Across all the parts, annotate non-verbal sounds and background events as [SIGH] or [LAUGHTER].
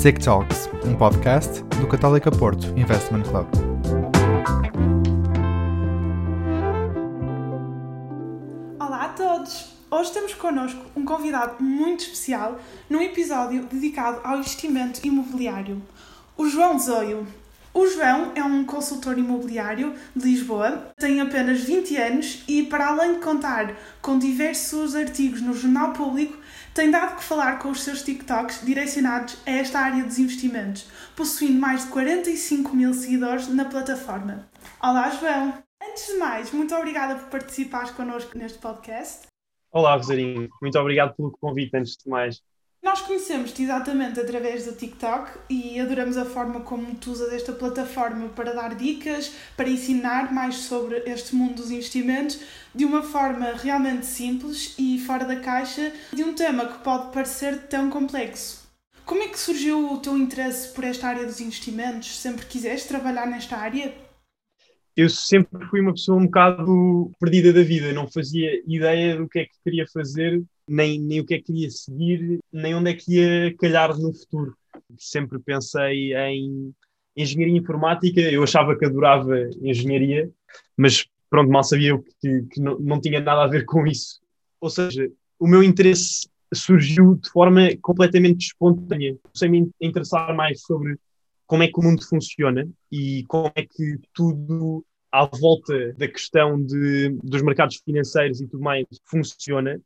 SIC Talks, um podcast do Católica Porto Investment Club. Olá a todos! Hoje temos connosco um convidado muito especial num episódio dedicado ao investimento imobiliário, o João Zoio. O João é um consultor imobiliário de Lisboa, tem apenas 20 anos e, para além de contar com diversos artigos no Jornal Público, tem dado que falar com os seus TikToks direcionados a esta área dos investimentos, possuindo mais de 45 mil seguidores na plataforma. Olá, João! Antes de mais, muito obrigada por participares connosco neste podcast. Olá, Rosarinho. Muito obrigado pelo convite, antes de mais. Nós conhecemos-te exatamente através do TikTok e adoramos a forma como tu usas esta plataforma para dar dicas, para ensinar mais sobre este mundo dos investimentos de uma forma realmente simples e fora da caixa de um tema que pode parecer tão complexo. Como é que surgiu o teu interesse por esta área dos investimentos? Sempre quiseste trabalhar nesta área? Eu sempre fui uma pessoa um bocado perdida da vida, não fazia ideia do que é que queria fazer nem, nem o que é que queria seguir, nem onde é que ia calhar no futuro. Sempre pensei em engenharia informática, eu achava que adorava engenharia, mas pronto, mal sabia que, que não, não tinha nada a ver com isso. Ou seja, o meu interesse surgiu de forma completamente espontânea. Comecei me interessar mais sobre como é que o mundo funciona e como é que tudo à volta da questão de, dos mercados financeiros e tudo mais funciona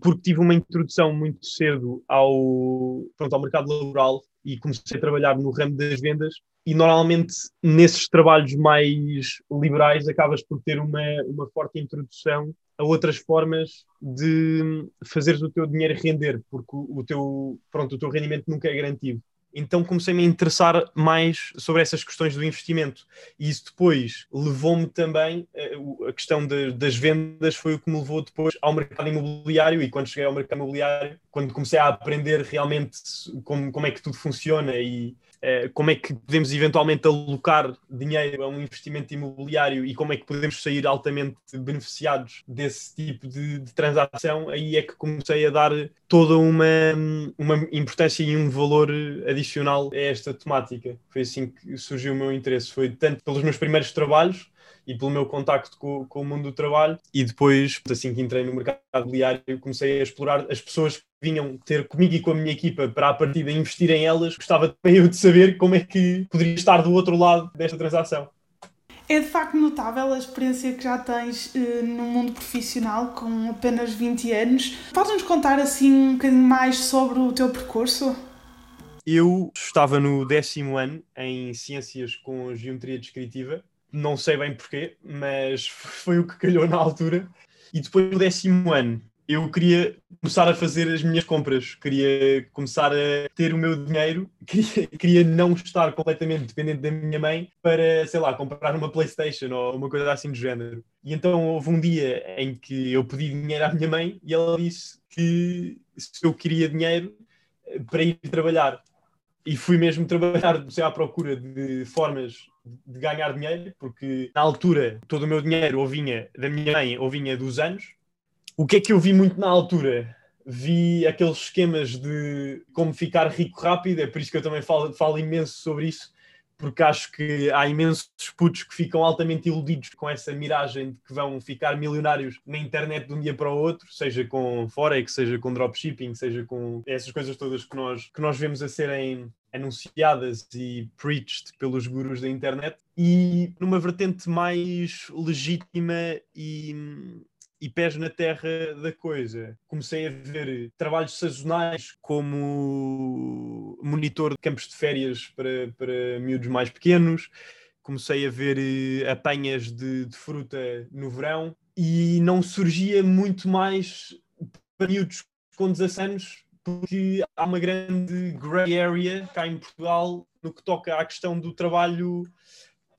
porque tive uma introdução muito cedo ao, pronto, ao mercado laboral e comecei a trabalhar no ramo das vendas e normalmente nesses trabalhos mais liberais acabas por ter uma, uma forte introdução a outras formas de fazeres o teu dinheiro render, porque o, teu, pronto, o teu rendimento nunca é garantido então comecei-me a interessar mais sobre essas questões do investimento. E isso depois levou-me também, eh, a questão de, das vendas foi o que me levou depois ao mercado imobiliário. E quando cheguei ao mercado imobiliário, quando comecei a aprender realmente como, como é que tudo funciona e como é que podemos eventualmente alocar dinheiro a um investimento imobiliário e como é que podemos sair altamente beneficiados desse tipo de, de transação, aí é que comecei a dar toda uma, uma importância e um valor adicional a esta temática. Foi assim que surgiu o meu interesse. Foi tanto pelos meus primeiros trabalhos e pelo meu contacto com, com, o mundo do trabalho. E depois, assim que entrei no mercado imobiliário, comecei a explorar as pessoas que vinham ter comigo e com a minha equipa para a partida investir em elas. Gostava também eu de saber como é que poderia estar do outro lado desta transação. É de facto notável a experiência que já tens eh, no mundo profissional com apenas 20 anos. Podes-nos contar assim um bocadinho mais sobre o teu percurso? Eu estava no décimo ano em Ciências com Geometria Descritiva não sei bem porquê, mas [LAUGHS] foi o que calhou na altura. E depois do décimo ano, eu queria começar a fazer as minhas compras, queria começar a ter o meu dinheiro, [LAUGHS] queria, queria não estar completamente dependente da minha mãe para, sei lá, comprar uma PlayStation ou uma coisa assim do género. E então houve um dia em que eu pedi dinheiro à minha mãe e ela disse que se eu queria dinheiro eh, para ir trabalhar. E fui mesmo trabalhar, [LAUGHS] comecei à procura de formas de ganhar dinheiro, porque na altura todo o meu dinheiro ou vinha da minha mãe ou vinha dos anos. O que é que eu vi muito na altura? Vi aqueles esquemas de como ficar rico rápido, é por isso que eu também falo, falo imenso sobre isso, porque acho que há imensos putos que ficam altamente iludidos com essa miragem de que vão ficar milionários na internet de um dia para o outro, seja com Forex, seja com dropshipping, seja com essas coisas todas que nós, que nós vemos a serem anunciadas e preached pelos gurus da internet. E numa vertente mais legítima e, e pés na terra da coisa. Comecei a ver trabalhos sazonais como monitor de campos de férias para, para miúdos mais pequenos, comecei a ver eh, apanhas de, de fruta no verão e não surgia muito mais para miúdos com 16 anos porque há uma grande grey area cá em Portugal no que toca à questão do trabalho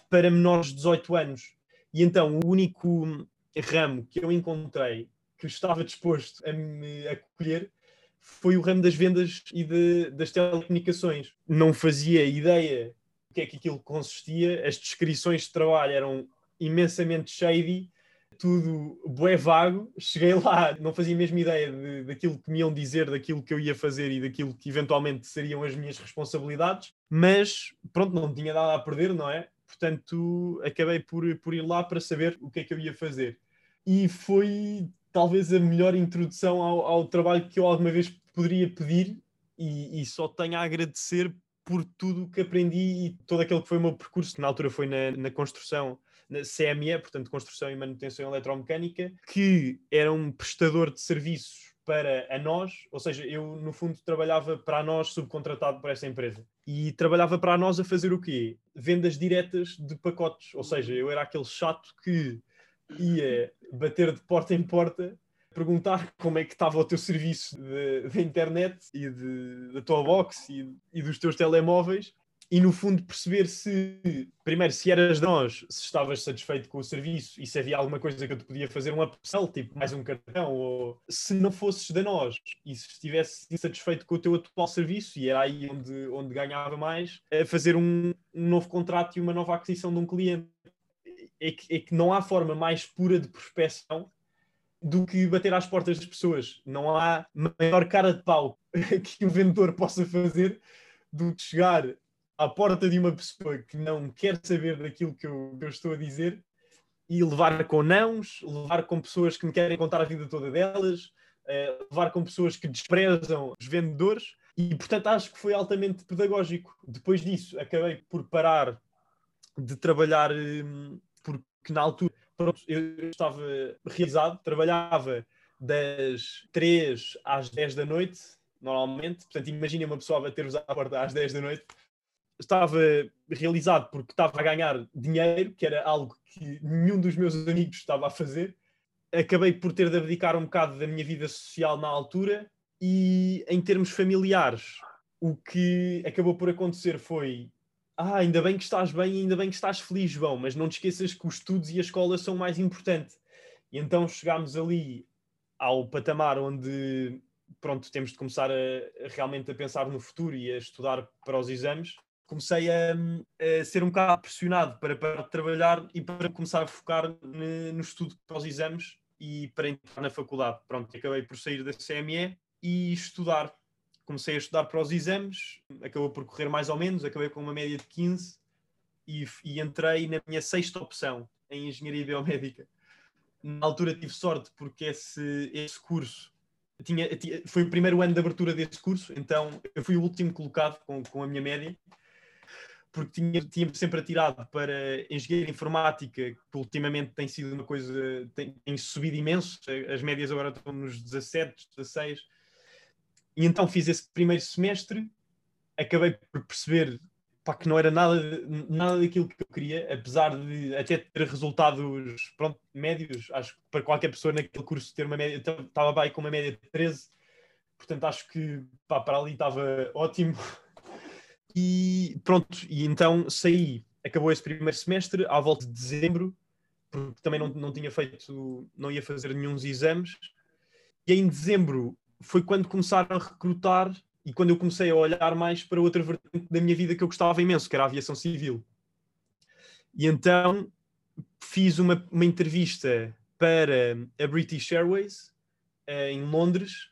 para menores de 18 anos. E então o único ramo que eu encontrei que estava disposto a me acolher foi o ramo das vendas e de, das telecomunicações. Não fazia ideia do que é que aquilo consistia, as descrições de trabalho eram imensamente shady, tudo bué vago. Cheguei lá, não fazia a mesma ideia de, daquilo que me iam dizer, daquilo que eu ia fazer e daquilo que eventualmente seriam as minhas responsabilidades. Mas pronto, não tinha nada a perder, não é? Portanto, acabei por, por ir lá para saber o que é que eu ia fazer. E foi talvez a melhor introdução ao, ao trabalho que eu alguma vez poderia pedir e, e só tenho a agradecer por tudo o que aprendi e todo aquele que foi o meu percurso, que na altura foi na, na construção, na CME, portanto, Construção e Manutenção Eletromecânica, que era um prestador de serviços para a nós, ou seja, eu no fundo trabalhava para nós subcontratado por essa empresa. E trabalhava para nós a fazer o quê? Vendas diretas de pacotes, ou seja, eu era aquele chato que ia bater de porta em porta perguntar como é que estava o teu serviço de, internet e de, da tua box e, e, dos teus telemóveis e no fundo perceber se primeiro se eras de nós, se estavas satisfeito com o serviço e se havia alguma coisa que eu te podia fazer um upsell, tipo mais um cartão, ou se não fosses de nós e se estivesse insatisfeito com o teu atual serviço e era aí onde, onde ganhava mais, a fazer um, um novo contrato e uma nova aquisição de um cliente. É que, é que não há forma mais pura de prospecção do que bater às portas das pessoas. Não há maior cara de pau [LAUGHS] que o vendedor possa fazer do que chegar à porta de uma pessoa que não quer saber daquilo que eu, que eu estou a dizer e levar com nãos, levar com pessoas que me querem contar a vida toda delas, uh, levar com pessoas que desprezam os vendedores e, portanto, acho que foi altamente pedagógico. Depois disso, acabei por parar de trabalhar, um, porque na altura pronto, eu estava realizado, trabalhava das 3 às 10 da noite, normalmente. Portanto, imagina uma pessoa bater-vos à porta às 10 da noite. Estava realizado porque estava a ganhar dinheiro, que era algo que nenhum dos meus amigos estava a fazer. Acabei por ter de abdicar um bocado da minha vida social na altura e, em termos familiares, o que acabou por acontecer foi ah, ainda bem que estás bem ainda bem que estás feliz, João, mas não te esqueças que os estudos e a escola são mais importantes. E então chegámos ali ao patamar onde, pronto, temos de começar a, a realmente a pensar no futuro e a estudar para os exames. Comecei a, a ser um bocado pressionado para parar de trabalhar e para começar a focar no, no estudo para os exames e para entrar na faculdade. Pronto, acabei por sair da CME e estudar comecei a estudar para os exames, acabou por correr mais ou menos, acabei com uma média de 15 e, e entrei na minha sexta opção, em Engenharia Biomédica. Na altura tive sorte porque esse, esse curso tinha, tinha, foi o primeiro ano de abertura desse curso, então eu fui o último colocado com, com a minha média, porque tinha, tinha sempre atirado para engenharia informática, que ultimamente tem sido uma coisa, tem, tem subido imenso, as médias agora estão nos 17, 16 e então fiz esse primeiro semestre, acabei por perceber pá, que não era nada, nada daquilo que eu queria, apesar de até ter resultados pronto, médios. Acho que para qualquer pessoa naquele curso ter uma média, estava bem com uma média de 13, portanto acho que pá, para ali estava ótimo. [LAUGHS] E pronto, e então saí, acabou esse primeiro semestre, à volta de dezembro, porque também não, não tinha feito, não ia fazer nenhum exames. E em dezembro foi quando começaram a recrutar e quando eu comecei a olhar mais para outra vertente da minha vida que eu gostava imenso, que era a aviação civil. E então fiz uma, uma entrevista para a British Airways eh, em Londres.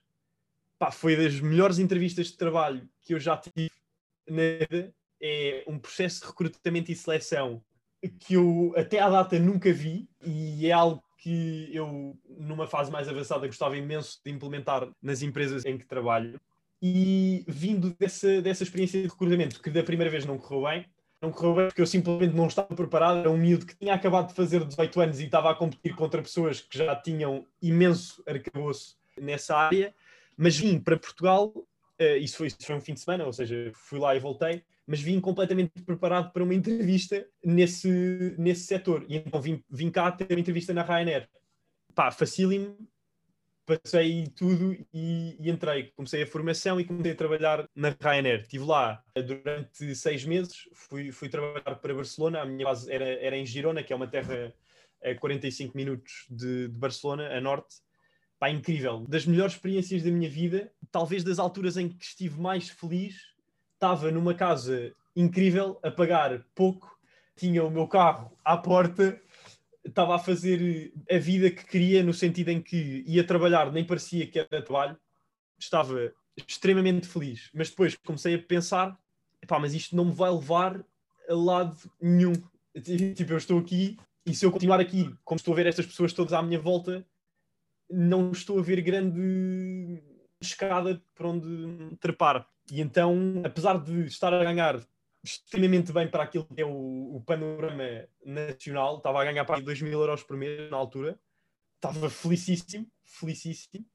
Pá, foi das melhores entrevistas de trabalho que eu já tive na vida. É um processo de recrutamento e seleção que eu até à data nunca vi e é algo que eu, numa fase mais avançada, gostava imenso de implementar nas empresas em que trabalho. E vindo dessa, dessa experiência de recrutamento, que da primeira vez não correu bem, não correu bem porque eu simplesmente não estava preparado. Era um miúdo que tinha acabado de fazer 18 anos e estava a competir contra pessoas que já tinham imenso arcabouço nessa área. Mas vim para Portugal, uh, isso, foi, isso foi um fim de semana, ou seja, fui lá e voltei mas vim completamente preparado para uma entrevista nesse, nesse setor. E então vim, vim cá ter uma entrevista na Ryanair. Pá, facílimo, passei tudo e, e, entrei. Comecei a formação e comecei a trabalhar na Ryanair. Estive lá durante seis meses, fui, fui trabalhar para Barcelona. A minha base era, era em Girona, que é uma terra a 45 minutos de, de Barcelona, a norte. Pá, incrível. Das melhores experiências da minha vida, talvez das alturas em que estive mais feliz estava numa casa incrível, a pagar pouco, tinha o meu carro à porta, estava a fazer a vida que queria, no sentido em que ia trabalhar, nem parecia que era trabalho, estava extremamente feliz. Mas depois comecei a pensar: pá, mas isto não me vai levar a lado nenhum. [LAUGHS] Tipo, eu estou aqui e se eu continuar aqui, como estou a ver estas pessoas todas à minha volta, não estou a ver grande escada por onde trepar. E então, apesar de estar a ganhar extremamente bem para aquilo que é o, o panorama nacional, estava a ganhar para 2 mil euros por mês na altura, estava felicíssimo, felicíssimo,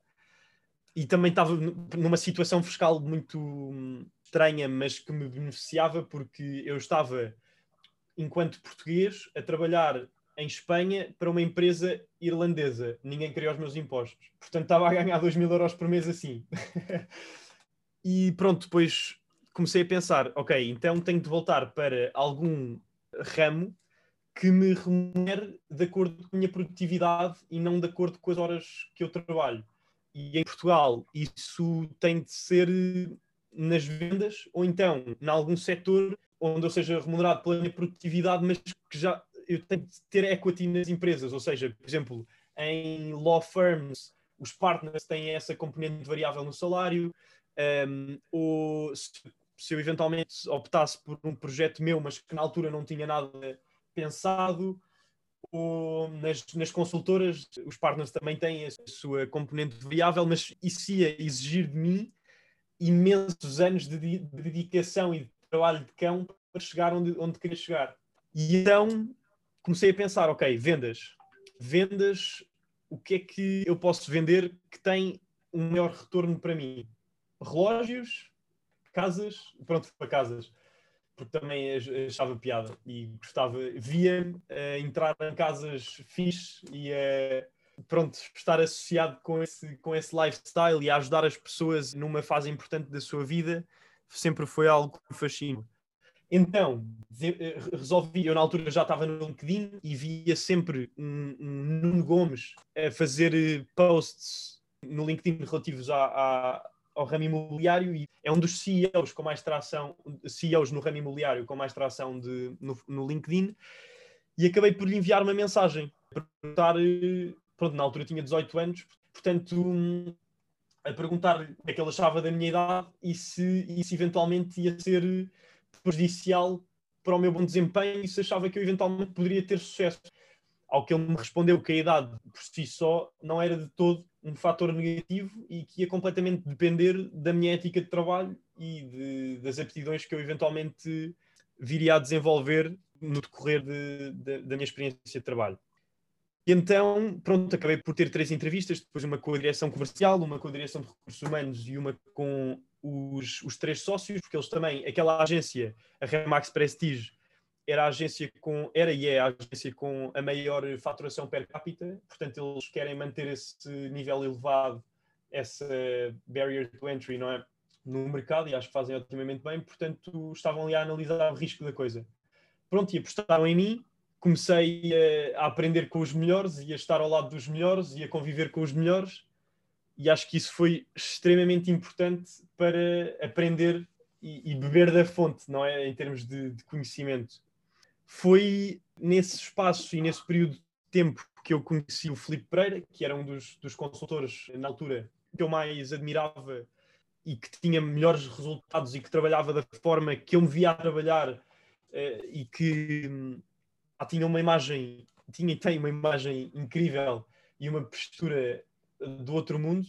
e também estava numa situação fiscal muito estranha, mas que me beneficiava porque eu estava, enquanto português, a trabalhar em Espanha para uma empresa irlandesa. Ninguém queria os meus impostos. Portanto, estava a ganhar 2 mil euros por mês assim. [LAUGHS] e pronto, depois comecei a pensar: ok, então tenho de voltar para algum ramo que me remunere de acordo com a minha produtividade e não de acordo com as horas que eu trabalho. E em Portugal isso tem de ser nas vendas ou então em algum setor onde eu seja remunerado pela minha produtividade, mas que já eu tenho de ter equity nas empresas, ou seja, por exemplo, em law firms, os partners têm essa componente variável no salário, um, ou se, se, eu eventualmente optasse por um projeto meu, mas que na altura não tinha nada pensado, ou nas, nas consultoras, os partners também têm a sua componente variável, mas isso ia exigir de mim imensos anos de, de dedicação e de trabalho de cão para chegar onde, onde queria chegar. E então comecei a pensar, ok, vendas. Vendas, o que é que eu posso vender que tem um maior retorno para mim? Relógios, casas, pronto, para casas, porque também achava piada e gostava, via uh, entrar em casas fixe e uh, pronto, estar associado com esse, com esse lifestyle e a ajudar as pessoas numa fase importante da sua vida sempre foi algo que me fascina. Então, eh, resolvi, eu na altura já estava no LinkedIn e via sempre um, um Nuno Gomes a fazer eh, posts no LinkedIn relativos a, ao ramo imobiliário e é um dos CEOs com mais tração, CEOs no ramo imobiliário com mais tração de, no, no LinkedIn e acabei por lhe enviar uma mensagem perguntar, eh, pronto, na altura tinha 18 anos, portanto, a perguntar-lhe o que é que ele achava da minha idade e se, e se eventualmente ia ser prejudicial para o meu bom desempenho e se achava que eu eventualmente poderia ter sucesso. Ao que ele me respondeu que a idade por si só não era de todo um fator negativo e que ia completamente depender da minha ética de trabalho e de, das aptidões que eu eventualmente viria a desenvolver no decorrer de, de, da minha experiência de trabalho. E então, pronto, acabei por ter três entrevistas, depois uma com a direção comercial, uma com a direção de recursos humanos e uma com os, os três sócios, porque eles também, aquela agência, a Remax Prestige, era a agência com, era e é a agência com a maior faturação per capita, portanto eles querem manter esse nível elevado, essa barrier to entry, não é? No mercado e acho que fazem otimamente bem, portanto estavam ali a analisar o risco da coisa. Pronto, e apostaram em mim, comecei a, a aprender com os melhores e a estar ao lado dos melhores e a conviver com os melhores e acho que isso foi extremamente importante para aprender e, e beber da fonte, não é? Em termos de, de, conhecimento. Foi nesse espaço e nesse período de tempo que eu conheci o Filipe Pereira, que era um dos, dos consultores na altura que eu mais admirava e que tinha melhores resultados e que trabalhava da forma que eu me via a trabalhar uh, e que hum, tinha uma imagem, tinha e tem uma imagem incrível e uma postura do outro mundo,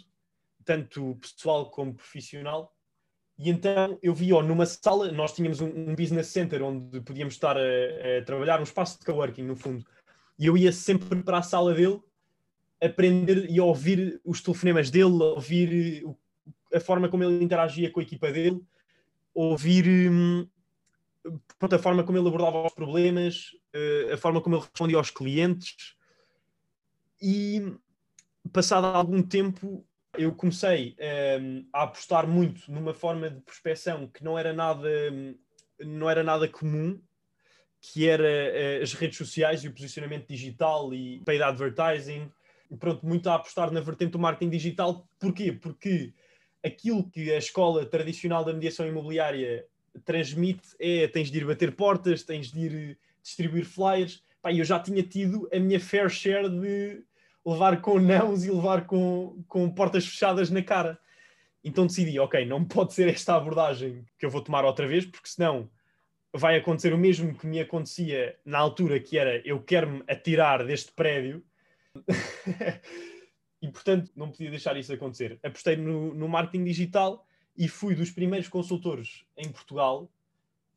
tanto pessoal como profissional. E então eu vi-o numa sala, nós tínhamos um, um, business center onde podíamos estar a, a, trabalhar, um espaço de coworking no fundo. E eu ia sempre para a sala dele aprender e ouvir os telefonemas dele, ouvir a forma como ele interagia com a equipa dele, ouvir hum, a forma como ele abordava os problemas, uh, a forma como ele respondia aos clientes. E passado algum tempo, eu comecei um, ehm, a apostar muito numa forma de prospecção que não era nada, não era nada comum, que era uh, as redes sociais e o posicionamento digital e paid advertising. Pronto, muito a apostar na vertente do marketing digital. Porquê? Porque aquilo que a escola tradicional da mediação imobiliária transmite é tens de ir bater portas, tens de ir distribuir flyers, pá, eu já tinha tido a minha fair share de levar com nãos e levar com, com portas fechadas na cara. Então decidi, ok, não pode ser esta abordagem que eu vou tomar outra vez, porque senão vai acontecer o mesmo que me acontecia na altura, que era eu quero-me atirar deste prédio. [LAUGHS] e portanto não podia deixar isso acontecer. Apostei no, no marketing digital e fui dos primeiros consultores em Portugal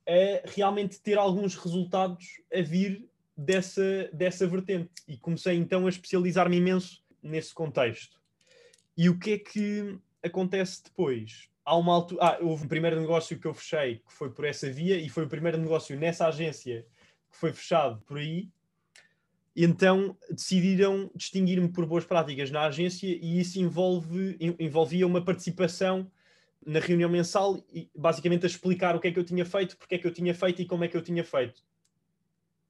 a realmente ter alguns resultados a vir dessa, dessa vertente. E comecei então a especializar-me imenso nesse contexto. E o que é que acontece depois? Há uma altura, ah, houve um primeiro negócio que eu fechei que foi por essa via e foi o primeiro negócio nessa agência que foi fechado por aí. Então decidiram distinguir-me por boas práticas na agência e isso envolve, envolvia uma participação na reunião mensal e basicamente a explicar o que é que eu tinha feito, porque é que eu tinha feito e como é que eu tinha feito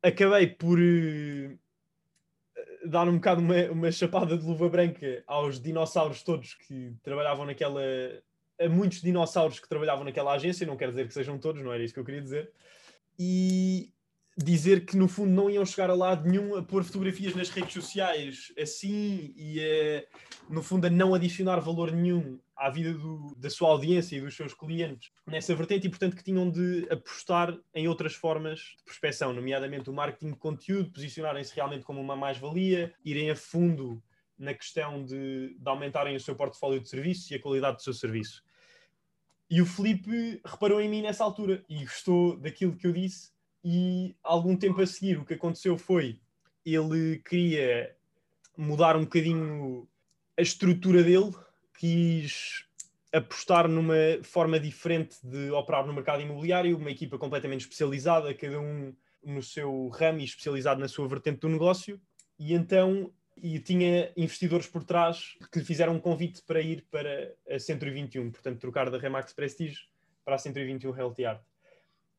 acabei por uh, dar um bocado uma, uma chapada de luva branca aos dinossauros todos que trabalhavam naquela. a muitos dinossauros que trabalhavam naquela agência, não quero dizer que sejam todos, não era isso que eu queria dizer. E dizer que no fundo não iam chegar a lado nenhum a pôr fotografias nas redes sociais assim e no fundo a não adicionar valor nenhum à vida do, da sua audiência e dos seus clientes nessa vertente e portanto que tinham de apostar em outras formas de prospecção, nomeadamente o marketing de conteúdo, posicionarem-se realmente como uma mais-valia, irem a fundo na questão de, de aumentarem o seu portfólio de serviços e a qualidade do seu serviço. E o Felipe reparou em mim nessa altura e gostou daquilo que eu disse e algum tempo a seguir o que aconteceu foi ele queria mudar um bocadinho a estrutura dele, quis apostar numa forma diferente de operar no mercado imobiliário, uma equipa completamente especializada, cada um no seu ramo e especializado na sua vertente do negócio, e então e tinha investidores por trás que lhe fizeram um convite para ir para a 121, portanto trocar da Remax Prestige para a 121 Realty Art.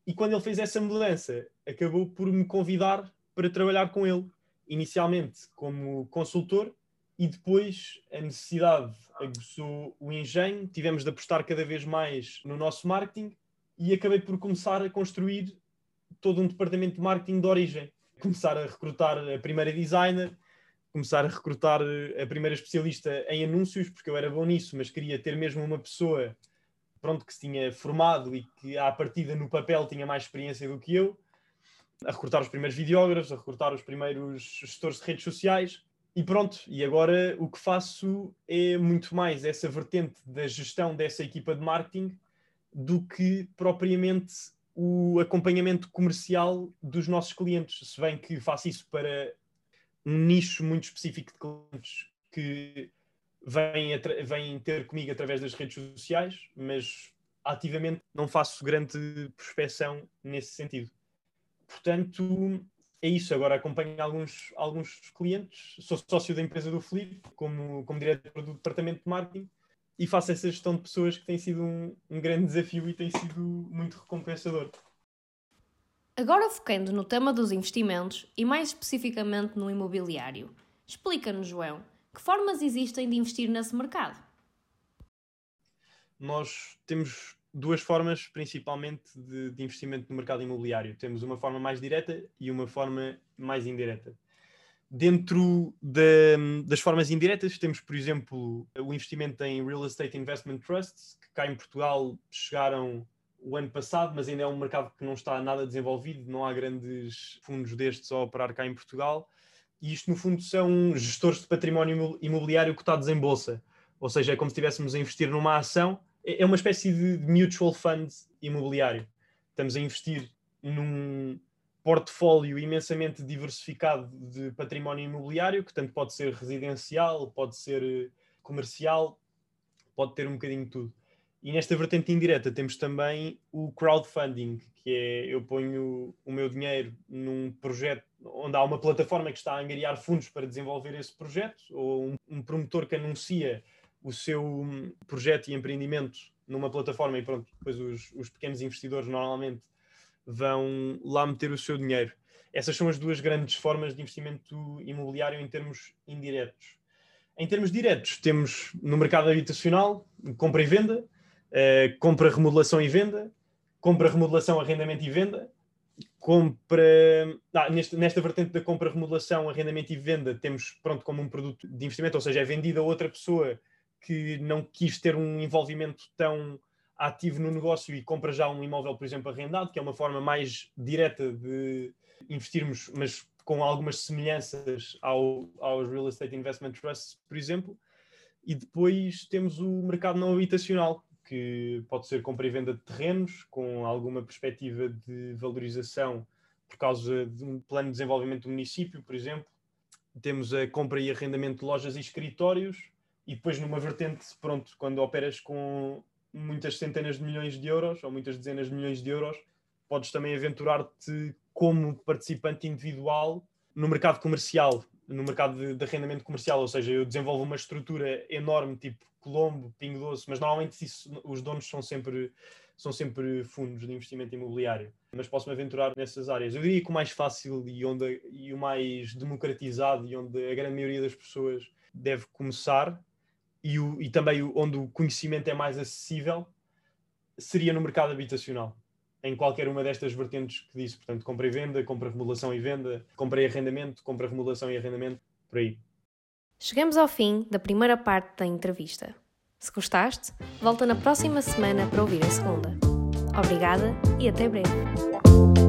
E quando ele fez essa mudança, acabou por me convidar para trabalhar com ele, inicialmente como consultor, e depois a necessidade aguçou o engenho, tivemos de apostar cada vez mais no nosso marketing e acabei por começar a construir todo um departamento de marketing de origem. Começar a recrutar a primeira designer, começar a recrutar a primeira especialista em anúncios, porque eu era bom nisso, mas queria ter mesmo uma pessoa pronto, que se tinha formado e que à partida no papel tinha mais experiência do que eu, a recrutar os primeiros videógrafos, a recrutar os primeiros gestores de redes sociais e pronto, e agora o que faço é muito mais essa vertente da gestão dessa equipa de marketing do que propriamente o acompanhamento comercial dos nossos clientes, se bem que faço isso para um nicho muito específico de clientes que vêm, vêm ter comigo através das redes sociais, mas ativamente não faço grande prospecção nesse sentido. Portanto, é isso. Agora acompanho alguns, alguns clientes, sou sócio da empresa do Felipe, como, como diretor do departamento de marketing, e faço essa gestão de pessoas que tem sido um, um grande desafio e tem sido muito recompensador. Agora focando no tema dos investimentos e mais especificamente no imobiliário, explica-nos, João, que formas existem de investir nesse mercado? Nós temos duas formas principalmente de, de, investimento no mercado imobiliário. Temos uma forma mais direta e uma forma mais indireta. Dentro de, das formas indiretas, temos, por exemplo, o investimento em Real Estate Investment Trusts, que cá em Portugal chegaram o ano passado, mas ainda é um mercado que não está nada desenvolvido, não há grandes fundos destes a operar cá em Portugal e isto no fundo são gestores de património imobiliário cotados em bolsa, ou seja, é como se estivéssemos a investir numa ação, é, é uma espécie de mutual fund imobiliário. Estamos a investir num portfólio imensamente diversificado de património imobiliário, que tanto pode ser residencial, pode ser eh, comercial, pode ter um bocadinho de tudo. E nesta vertente indireta temos também o crowdfunding, que é eu ponho o meu dinheiro num projeto onde há uma plataforma que está a angariar fundos para desenvolver esse projeto, ou um, um promotor que anuncia o seu hum, projeto e empreendimento numa plataforma e pronto, depois os, os pequenos investidores normalmente vão lá meter o seu dinheiro. Essas são as duas grandes formas de investimento imobiliário em termos indiretos. Em termos diretos, temos no mercado habitacional compra e venda, eh, compra, remodelação e venda, compra, remodelação, arrendamento e venda, compra. Ah, neste, nesta vertente da compra, remodelação, arrendamento e venda, temos pronto como um produto de investimento, ou seja, é vendido a outra pessoa que não quis ter um envolvimento tão ativo no negócio e compra já um imóvel, por exemplo, arrendado, que é uma forma mais direta de investirmos, mas com algumas semelhanças ao, aos Real Estate Investment Trusts, por exemplo. E depois temos o mercado não habitacional, que pode ser compra e venda de terrenos, com alguma perspectiva de valorização por causa de um plano de desenvolvimento do município, por exemplo. Temos a compra e arrendamento de lojas e escritórios, e depois numa vertente, pronto, quando operas com muitas centenas de milhões de euros, ou muitas dezenas de milhões de euros, podes também aventurar-te como participante individual no mercado comercial, no mercado de, de, arrendamento comercial, ou seja, eu desenvolvo uma estrutura enorme, tipo Colombo, Pingo Doce, mas normalmente isso, os donos são sempre, são sempre fundos de investimento imobiliário. Mas posso-me aventurar nessas áreas. Eu diria que o mais fácil e, onde, e o mais democratizado e onde a grande maioria das pessoas deve começar e, o, e também onde o conhecimento é mais acessível seria no mercado habitacional em qualquer uma destas vertentes que disse. Portanto, compra e venda, compra, remodelação e venda, compra e arrendamento, compra, remodelação e arrendamento, por aí. Chegamos ao fim da primeira parte da entrevista. Se gostaste, volta na próxima semana para ouvir a segunda. Obrigada e até breve.